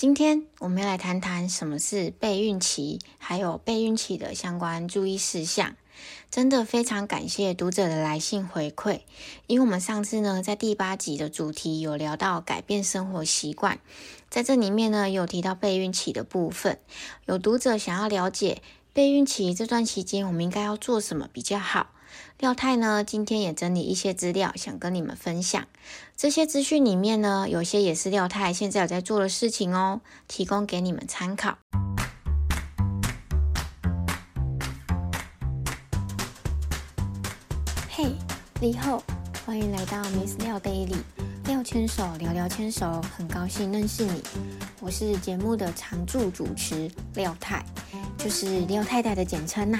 今天我们要来谈谈什么是备孕期，还有备孕期的相关注意事项。真的非常感谢读者的来信回馈，因为我们上次呢在第八集的主题有聊到改变生活习惯，在这里面呢有提到备孕期的部分，有读者想要了解备孕期这段期间我们应该要做什么比较好。廖太呢，今天也整理一些资料，想跟你们分享。这些资讯里面呢，有些也是廖太现在有在做的事情哦，提供给你们参考。嘿，你好，欢迎来到 Miss 廖 Daily，廖牵手聊聊牵手，很高兴认识你。我是节目的常驻主持廖太，就是廖太太的简称呐。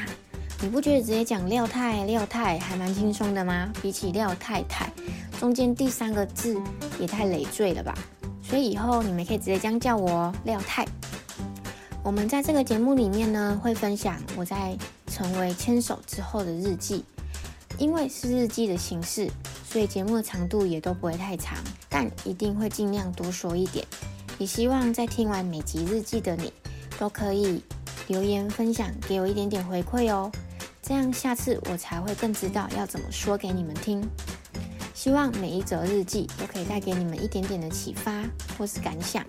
你不觉得直接讲廖太廖太还蛮轻松的吗？比起廖太太，中间第三个字也太累赘了吧？所以以后你们可以直接这样叫我廖太。我们在这个节目里面呢，会分享我在成为牵手之后的日记。因为是日记的形式，所以节目的长度也都不会太长，但一定会尽量多说一点。也希望在听完每集日记的你，都可以留言分享，给我一点点回馈哦。这样下次我才会更知道要怎么说给你们听。希望每一则日记都可以带给你们一点点的启发或是感想。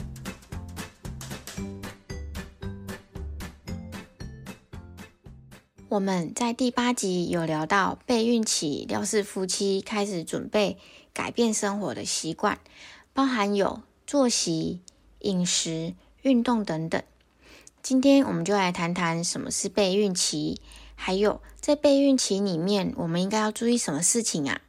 我们在第八集有聊到备孕期，廖氏夫妻开始准备改变生活的习惯，包含有作息、饮食、运动等等。今天我们就来谈谈什么是备孕期。还有，在备孕期里面，我们应该要注意什么事情啊？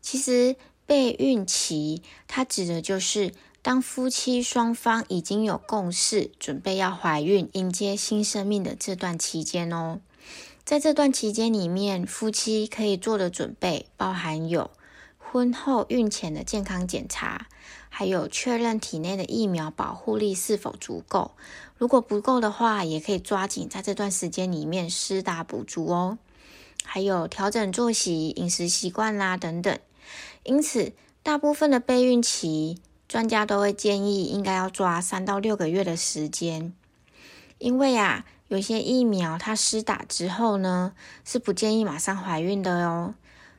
其实，备孕期它指的就是当夫妻双方已经有共识，准备要怀孕、迎接新生命的这段期间哦。在这段期间里面，夫妻可以做的准备包含有婚后孕前的健康检查。还有确认体内的疫苗保护力是否足够，如果不够的话，也可以抓紧在这段时间里面施打补足哦。还有调整作息、饮食习惯啦等等。因此，大部分的备孕期，专家都会建议应该要抓三到六个月的时间，因为啊，有些疫苗它施打之后呢，是不建议马上怀孕的哦。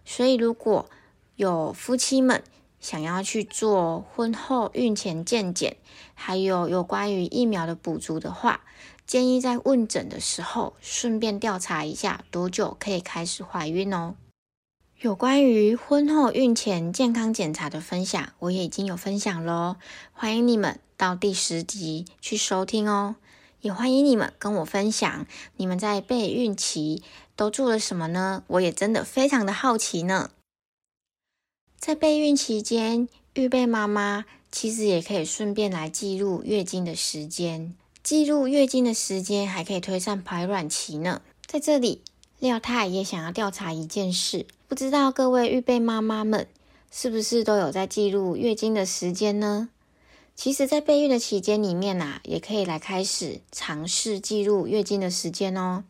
所以，如果有夫妻们，想要去做婚后孕前健检，还有有关于疫苗的补足的话，建议在问诊的时候顺便调查一下多久可以开始怀孕哦。有关于婚后孕前健康检查的分享，我也已经有分享喽，欢迎你们到第十集去收听哦。也欢迎你们跟我分享你们在备孕期都做了什么呢？我也真的非常的好奇呢。在备孕期间，预备妈妈其实也可以顺便来记录月经的时间。记录月经的时间，还可以推算排卵期呢。在这里，廖太也想要调查一件事，不知道各位预备妈妈们是不是都有在记录月经的时间呢？其实，在备孕的期间里面呐，也可以来开始尝试记录月经的时间哦。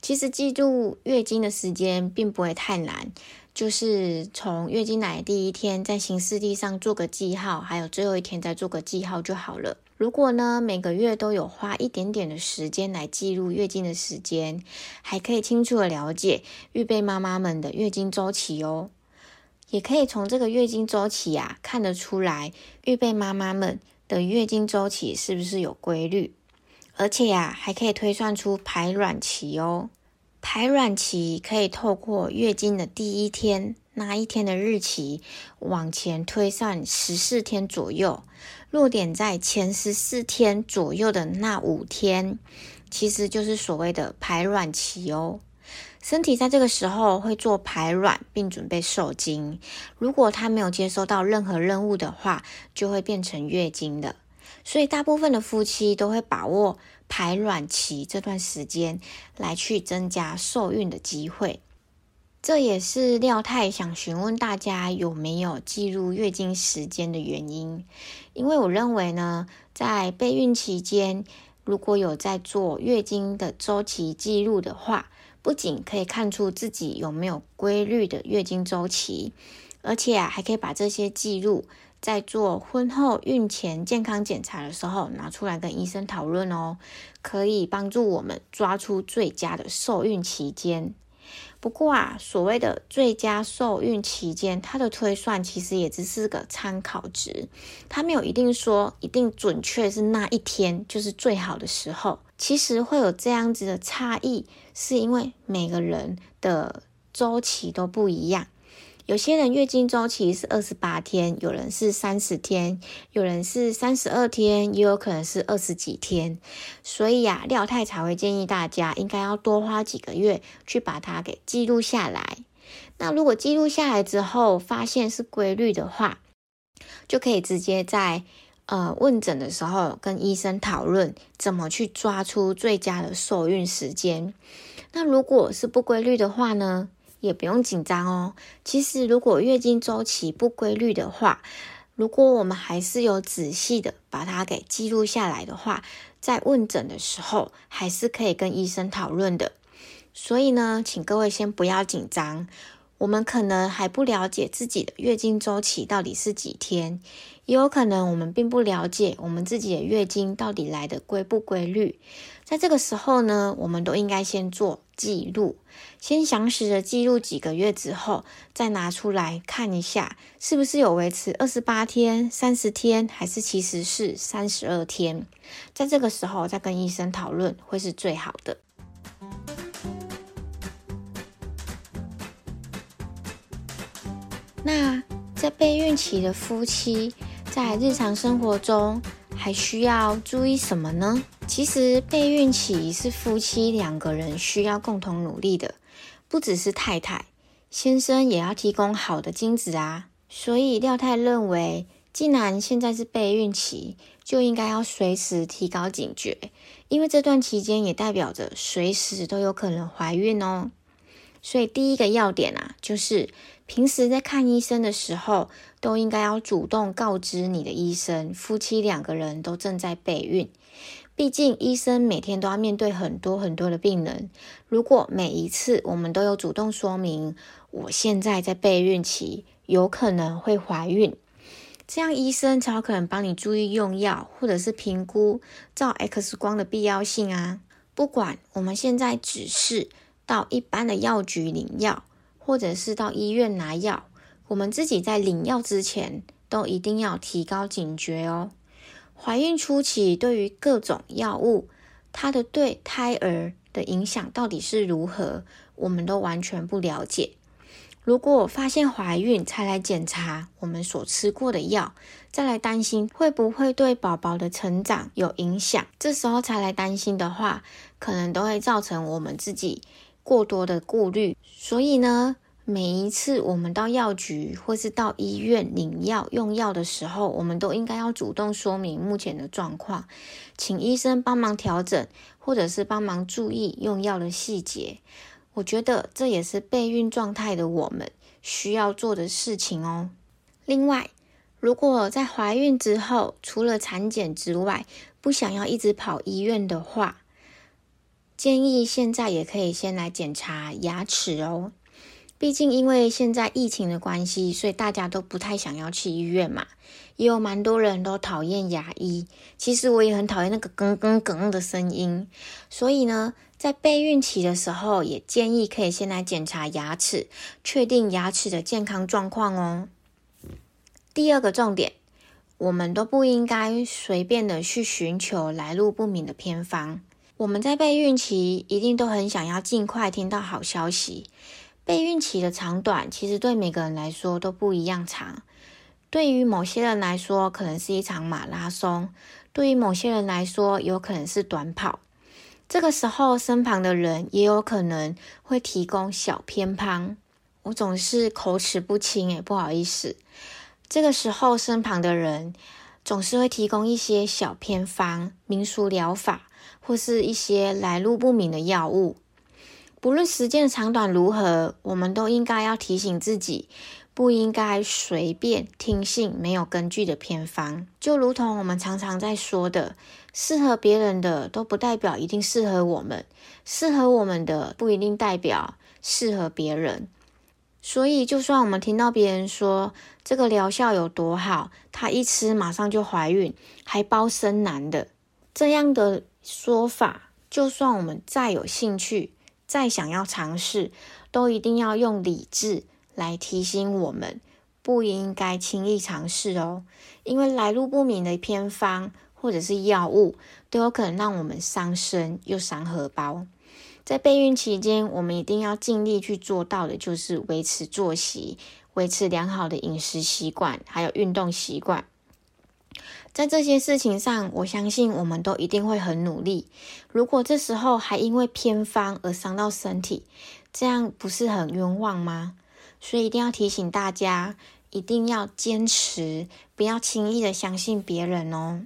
其实，记录月经的时间并不会太难。就是从月经来第一天，在行事历上做个记号，还有最后一天再做个记号就好了。如果呢每个月都有花一点点的时间来记录月经的时间，还可以清楚的了解预备妈妈们的月经周期哦。也可以从这个月经周期啊看得出来，预备妈妈们的月经周期是不是有规律，而且呀还可以推算出排卵期哦。排卵期可以透过月经的第一天那一天的日期往前推算十四天左右，落点在前十四天左右的那五天，其实就是所谓的排卵期哦。身体在这个时候会做排卵并准备受精，如果它没有接收到任何任务的话，就会变成月经的。所以大部分的夫妻都会把握。排卵期这段时间来去增加受孕的机会，这也是廖太想询问大家有没有记录月经时间的原因。因为我认为呢，在备孕期间，如果有在做月经的周期记录的话，不仅可以看出自己有没有规律的月经周期，而且啊，还可以把这些记录在做婚后孕前健康检查的时候拿出来跟医生讨论哦，可以帮助我们抓出最佳的受孕期间。不过啊，所谓的最佳受孕期间，它的推算其实也只是个参考值，它没有一定说一定准确是那一天就是最好的时候。其实会有这样子的差异，是因为每个人的周期都不一样。有些人月经周期是二十八天，有人是三十天，有人是三十二天，也有可能是二十几天。所以呀，廖太才会建议大家应该要多花几个月去把它给记录下来。那如果记录下来之后发现是规律的话，就可以直接在呃问诊的时候跟医生讨论怎么去抓出最佳的受孕时间。那如果是不规律的话呢？也不用紧张哦。其实，如果月经周期不规律的话，如果我们还是有仔细的把它给记录下来的话，在问诊的时候还是可以跟医生讨论的。所以呢，请各位先不要紧张。我们可能还不了解自己的月经周期到底是几天，也有可能我们并不了解我们自己的月经到底来的规不规律。在这个时候呢，我们都应该先做记录，先详实的记录几个月之后，再拿出来看一下，是不是有维持二十八天、三十天，还是其实是三十二天。在这个时候再跟医生讨论，会是最好的。那在备孕期的夫妻，在日常生活中还需要注意什么呢？其实备孕期是夫妻两个人需要共同努力的，不只是太太，先生也要提供好的精子啊。所以廖太认为，既然现在是备孕期，就应该要随时提高警觉，因为这段期间也代表着随时都有可能怀孕哦。所以第一个要点啊，就是平时在看医生的时候，都应该要主动告知你的医生，夫妻两个人都正在备孕。毕竟医生每天都要面对很多很多的病人，如果每一次我们都有主动说明我现在在备孕期，有可能会怀孕，这样医生才有可能帮你注意用药，或者是评估照 X 光的必要性啊。不管我们现在只是。到一般的药局领药，或者是到医院拿药，我们自己在领药之前，都一定要提高警觉哦。怀孕初期对于各种药物，它的对胎儿的影响到底是如何，我们都完全不了解。如果发现怀孕才来检查我们所吃过的药，再来担心会不会对宝宝的成长有影响，这时候才来担心的话，可能都会造成我们自己。过多的顾虑，所以呢，每一次我们到药局或是到医院领药用药的时候，我们都应该要主动说明目前的状况，请医生帮忙调整，或者是帮忙注意用药的细节。我觉得这也是备孕状态的我们需要做的事情哦。另外，如果在怀孕之后，除了产检之外，不想要一直跑医院的话，建议现在也可以先来检查牙齿哦，毕竟因为现在疫情的关系，所以大家都不太想要去医院嘛。也有蛮多人都讨厌牙医，其实我也很讨厌那个哽哽哽的声音。所以呢，在备孕期的时候，也建议可以先来检查牙齿，确定牙齿的健康状况哦。第二个重点，我们都不应该随便的去寻求来路不明的偏方。我们在备孕期一定都很想要尽快听到好消息。备孕期的长短其实对每个人来说都不一样长。对于某些人来说，可能是一场马拉松；对于某些人来说，有可能是短跑。这个时候，身旁的人也有可能会提供小偏方。我总是口齿不清，诶不好意思。这个时候，身旁的人总是会提供一些小偏方、民俗疗法。或是一些来路不明的药物，不论时间的长短如何，我们都应该要提醒自己，不应该随便听信没有根据的偏方。就如同我们常常在说的，适合别人的都不代表一定适合我们，适合我们的不一定代表适合别人。所以，就算我们听到别人说这个疗效有多好，她一吃马上就怀孕，还包生男的这样的说法，就算我们再有兴趣、再想要尝试，都一定要用理智来提醒我们，不应该轻易尝试哦。因为来路不明的偏方或者是药物，都有可能让我们伤身又伤荷包。在备孕期间，我们一定要尽力去做到的，就是维持作息，维持良好的饮食习惯，还有运动习惯。在这些事情上，我相信我们都一定会很努力。如果这时候还因为偏方而伤到身体，这样不是很冤枉吗？所以一定要提醒大家，一定要坚持，不要轻易的相信别人哦。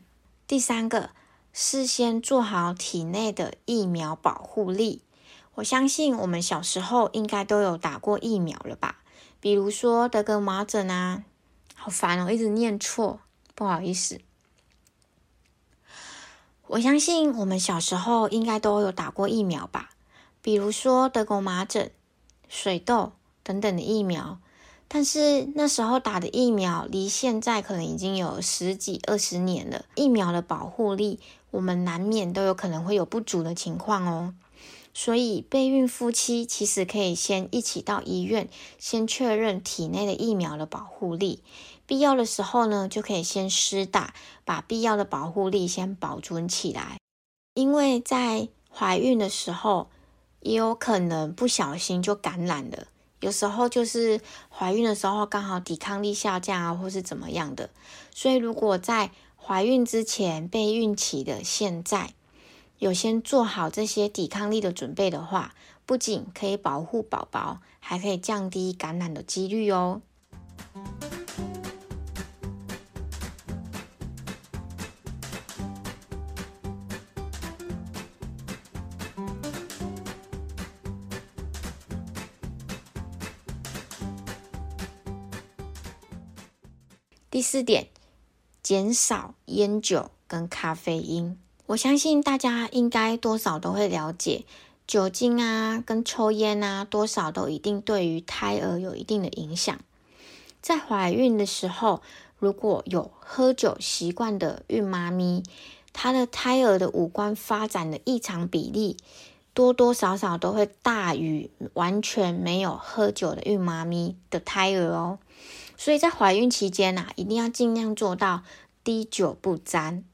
第三个，事先做好体内的疫苗保护力。我相信我们小时候应该都有打过疫苗了吧？比如说得个麻疹啊，好烦哦，一直念错，不好意思。我相信我们小时候应该都有打过疫苗吧？比如说德国麻疹、水痘等等的疫苗，但是那时候打的疫苗离现在可能已经有十几二十年了，疫苗的保护力，我们难免都有可能会有不足的情况哦。所以，备孕夫妻其实可以先一起到医院，先确认体内的疫苗的保护力。必要的时候呢，就可以先施打，把必要的保护力先保存起来。因为在怀孕的时候，也有可能不小心就感染了。有时候就是怀孕的时候刚好抵抗力下降啊，或是怎么样的。所以，如果在怀孕之前、备孕期的现在，有先做好这些抵抗力的准备的话，不仅可以保护宝宝，还可以降低感染的几率哦。第四点，减少烟酒跟咖啡因。我相信大家应该多少都会了解，酒精啊跟抽烟啊，多少都一定对于胎儿有一定的影响。在怀孕的时候，如果有喝酒习惯的孕妈咪，她的胎儿的五官发展的异常比例，多多少少都会大于完全没有喝酒的孕妈咪的胎儿哦。所以在怀孕期间呐，一定要尽量做到滴酒不沾。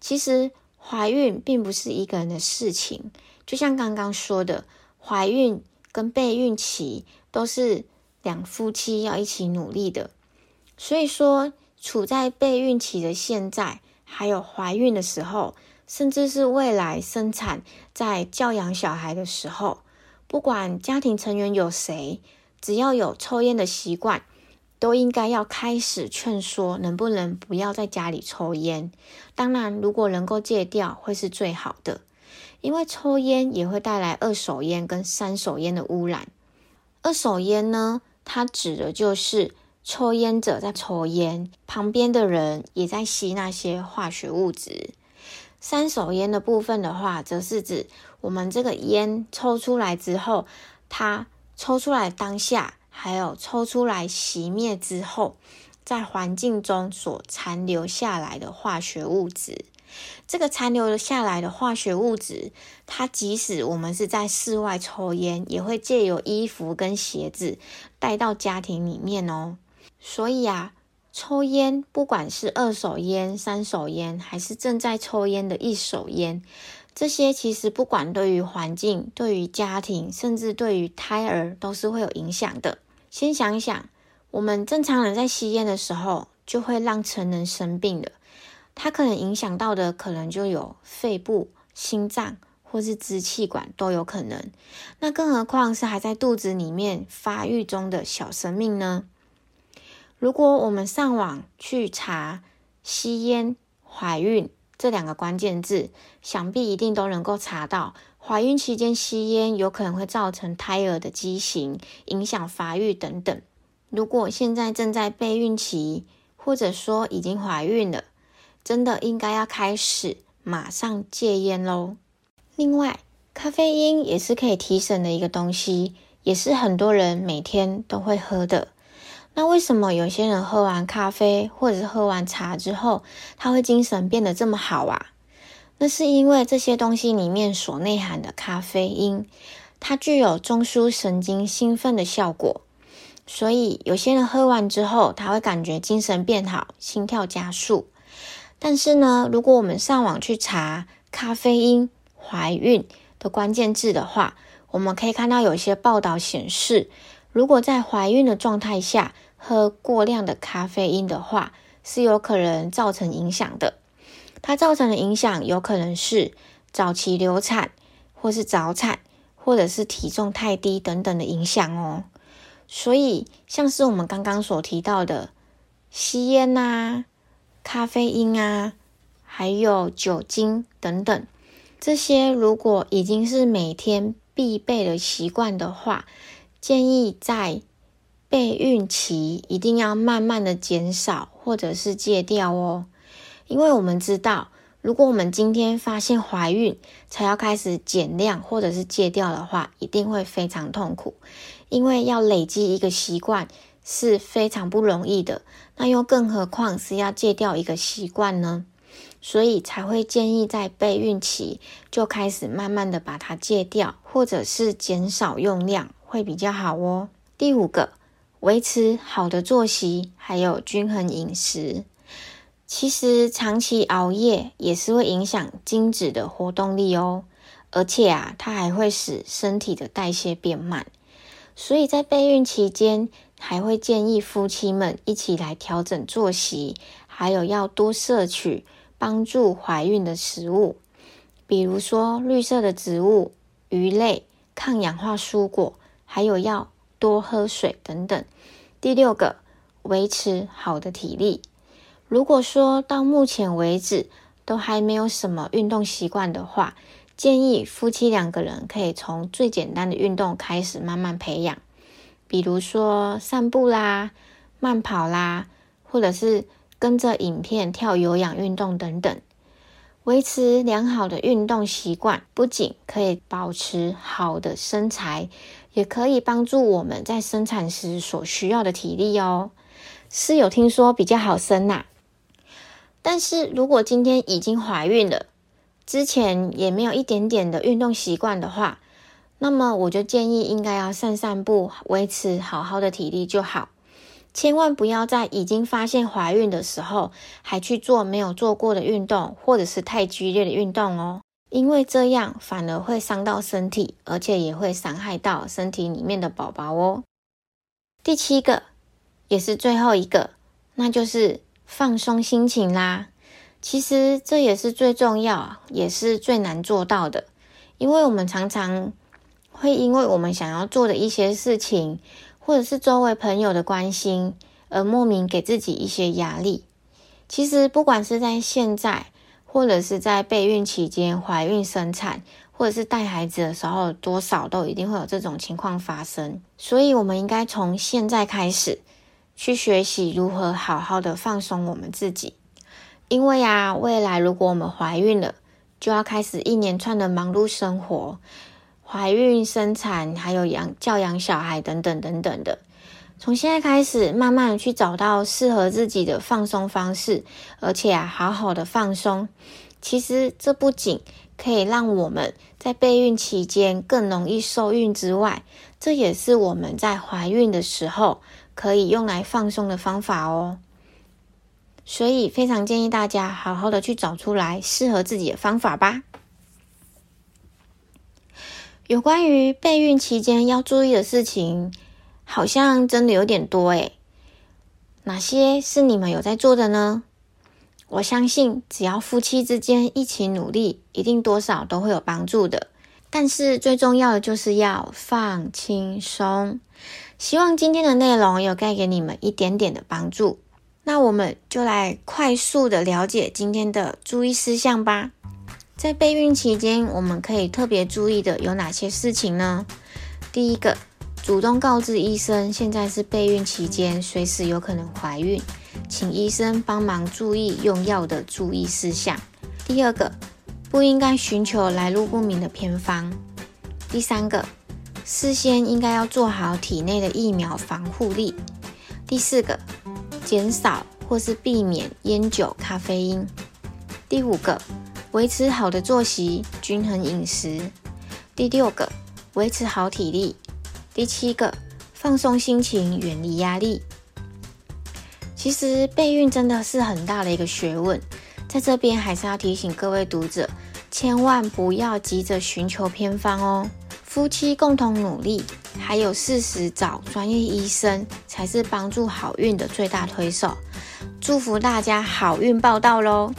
其实。怀孕并不是一个人的事情，就像刚刚说的，怀孕跟备孕期都是两夫妻要一起努力的。所以说，处在备孕期的现在，还有怀孕的时候，甚至是未来生产、在教养小孩的时候，不管家庭成员有谁，只要有抽烟的习惯。都应该要开始劝说，能不能不要在家里抽烟？当然，如果能够戒掉，会是最好的。因为抽烟也会带来二手烟跟三手烟的污染。二手烟呢，它指的就是抽烟者在抽烟，旁边的人也在吸那些化学物质。三手烟的部分的话，则是指我们这个烟抽出来之后，它抽出来当下。还有抽出来熄灭之后，在环境中所残留下来的化学物质，这个残留下来的化学物质，它即使我们是在室外抽烟，也会借由衣服跟鞋子带到家庭里面哦。所以啊，抽烟不管是二手烟、三手烟，还是正在抽烟的一手烟，这些其实不管对于环境、对于家庭，甚至对于胎儿，都是会有影响的。先想想，我们正常人在吸烟的时候，就会让成人生病的。它可能影响到的，可能就有肺部、心脏或是支气管都有可能。那更何况是还在肚子里面发育中的小生命呢？如果我们上网去查“吸烟怀孕”这两个关键字，想必一定都能够查到。怀孕期间吸烟有可能会造成胎儿的畸形、影响发育等等。如果现在正在备孕期，或者说已经怀孕了，真的应该要开始马上戒烟喽。另外，咖啡因也是可以提神的一个东西，也是很多人每天都会喝的。那为什么有些人喝完咖啡或者是喝完茶之后，他会精神变得这么好啊？那是因为这些东西里面所内含的咖啡因，它具有中枢神经兴奋的效果，所以有些人喝完之后，他会感觉精神变好，心跳加速。但是呢，如果我们上网去查咖啡因怀孕的关键字的话，我们可以看到有些报道显示，如果在怀孕的状态下喝过量的咖啡因的话，是有可能造成影响的。它造成的影响有可能是早期流产，或是早产，或者是体重太低等等的影响哦。所以，像是我们刚刚所提到的吸烟呐、咖啡因啊，还有酒精等等，这些如果已经是每天必备的习惯的话，建议在备孕期一定要慢慢的减少，或者是戒掉哦。因为我们知道，如果我们今天发现怀孕才要开始减量或者是戒掉的话，一定会非常痛苦。因为要累积一个习惯是非常不容易的，那又更何况是要戒掉一个习惯呢？所以才会建议在备孕期就开始慢慢的把它戒掉，或者是减少用量，会比较好哦。第五个，维持好的作息，还有均衡饮食。其实长期熬夜也是会影响精子的活动力哦，而且啊，它还会使身体的代谢变慢。所以在备孕期间，还会建议夫妻们一起来调整作息，还有要多摄取帮助怀孕的食物，比如说绿色的植物、鱼类、抗氧化蔬果，还有要多喝水等等。第六个，维持好的体力。如果说到目前为止都还没有什么运动习惯的话，建议夫妻两个人可以从最简单的运动开始慢慢培养，比如说散步啦、慢跑啦，或者是跟着影片跳有氧运动等等。维持良好的运动习惯，不仅可以保持好的身材，也可以帮助我们在生产时所需要的体力哦。是有听说比较好生呐。但是如果今天已经怀孕了，之前也没有一点点的运动习惯的话，那么我就建议应该要散散步，维持好好的体力就好。千万不要在已经发现怀孕的时候还去做没有做过的运动，或者是太剧烈的运动哦，因为这样反而会伤到身体，而且也会伤害到身体里面的宝宝哦。第七个，也是最后一个，那就是。放松心情啦，其实这也是最重要，也是最难做到的。因为我们常常会因为我们想要做的一些事情，或者是周围朋友的关心，而莫名给自己一些压力。其实不管是在现在，或者是在备孕期间、怀孕生产，或者是带孩子的时候，多少都一定会有这种情况发生。所以，我们应该从现在开始。去学习如何好好的放松我们自己，因为啊，未来如果我们怀孕了，就要开始一连串的忙碌生活，怀孕、生产，还有养、教养小孩等等等等的。从现在开始，慢慢的去找到适合自己的放松方式，而且啊，好好的放松。其实这不仅可以让我们在备孕期间更容易受孕之外，这也是我们在怀孕的时候。可以用来放松的方法哦，所以非常建议大家好好的去找出来适合自己的方法吧。有关于备孕期间要注意的事情，好像真的有点多诶。哪些是你们有在做的呢？我相信只要夫妻之间一起努力，一定多少都会有帮助的。但是最重要的就是要放轻松。希望今天的内容有带给你们一点点的帮助。那我们就来快速的了解今天的注意事项吧。在备孕期间，我们可以特别注意的有哪些事情呢？第一个，主动告知医生现在是备孕期间，随时有可能怀孕，请医生帮忙注意用药的注意事项。第二个，不应该寻求来路不明的偏方。第三个。事先应该要做好体内的疫苗防护力。第四个，减少或是避免烟酒、咖啡因。第五个，维持好的作息，均衡饮食。第六个，维持好体力。第七个，放松心情，远离压力。其实备孕真的是很大的一个学问，在这边还是要提醒各位读者，千万不要急着寻求偏方哦。夫妻共同努力，还有适时找专业医生，才是帮助好运的最大推手。祝福大家好运报道喽！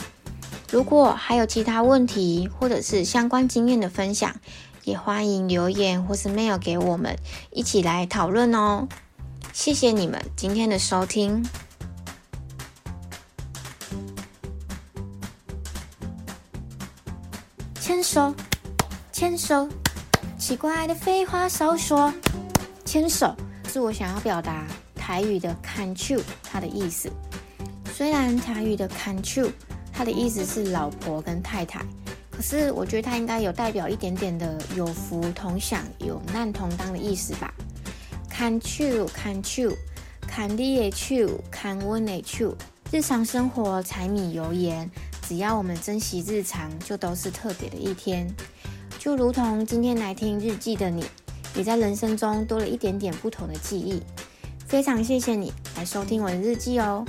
如果还有其他问题，或者是相关经验的分享，也欢迎留言或是 mail 给我们，一起来讨论哦。谢谢你们今天的收听。牵手，牵手，奇怪的废话少说。牵手是我想要表达台语的 “canchu”，它的意思。虽然台语的 “canchu”，它的意思是老婆跟太太，可是我觉得它应该有代表一点点的有福同享、有难同当的意思吧。canchu，canchu，看你的手，看温的手，日常生活柴米油盐。只要我们珍惜日常，就都是特别的一天。就如同今天来听日记的你，也在人生中多了一点点不同的记忆。非常谢谢你来收听我的日记哦。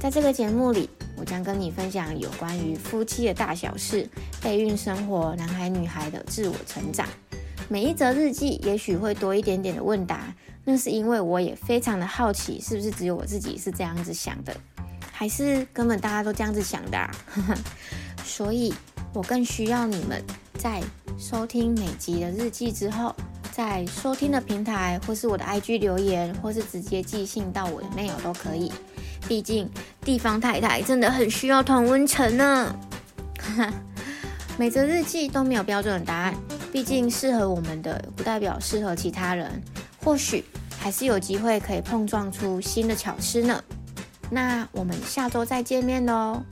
在这个节目里，我将跟你分享有关于夫妻的大小事、备孕生活、男孩女孩的自我成长。每一则日记也许会多一点点的问答，那是因为我也非常的好奇，是不是只有我自己是这样子想的。还是根本大家都这样子想的，所以我更需要你们在收听每集的日记之后，在收听的平台或是我的 IG 留言，或是直接寄信到我的 mail 都可以。毕竟地方太太真的很需要同温层呢。每则日记都没有标准答案，毕竟适合我们的不代表适合其他人，或许还是有机会可以碰撞出新的巧思呢。那我们下周再见面喽。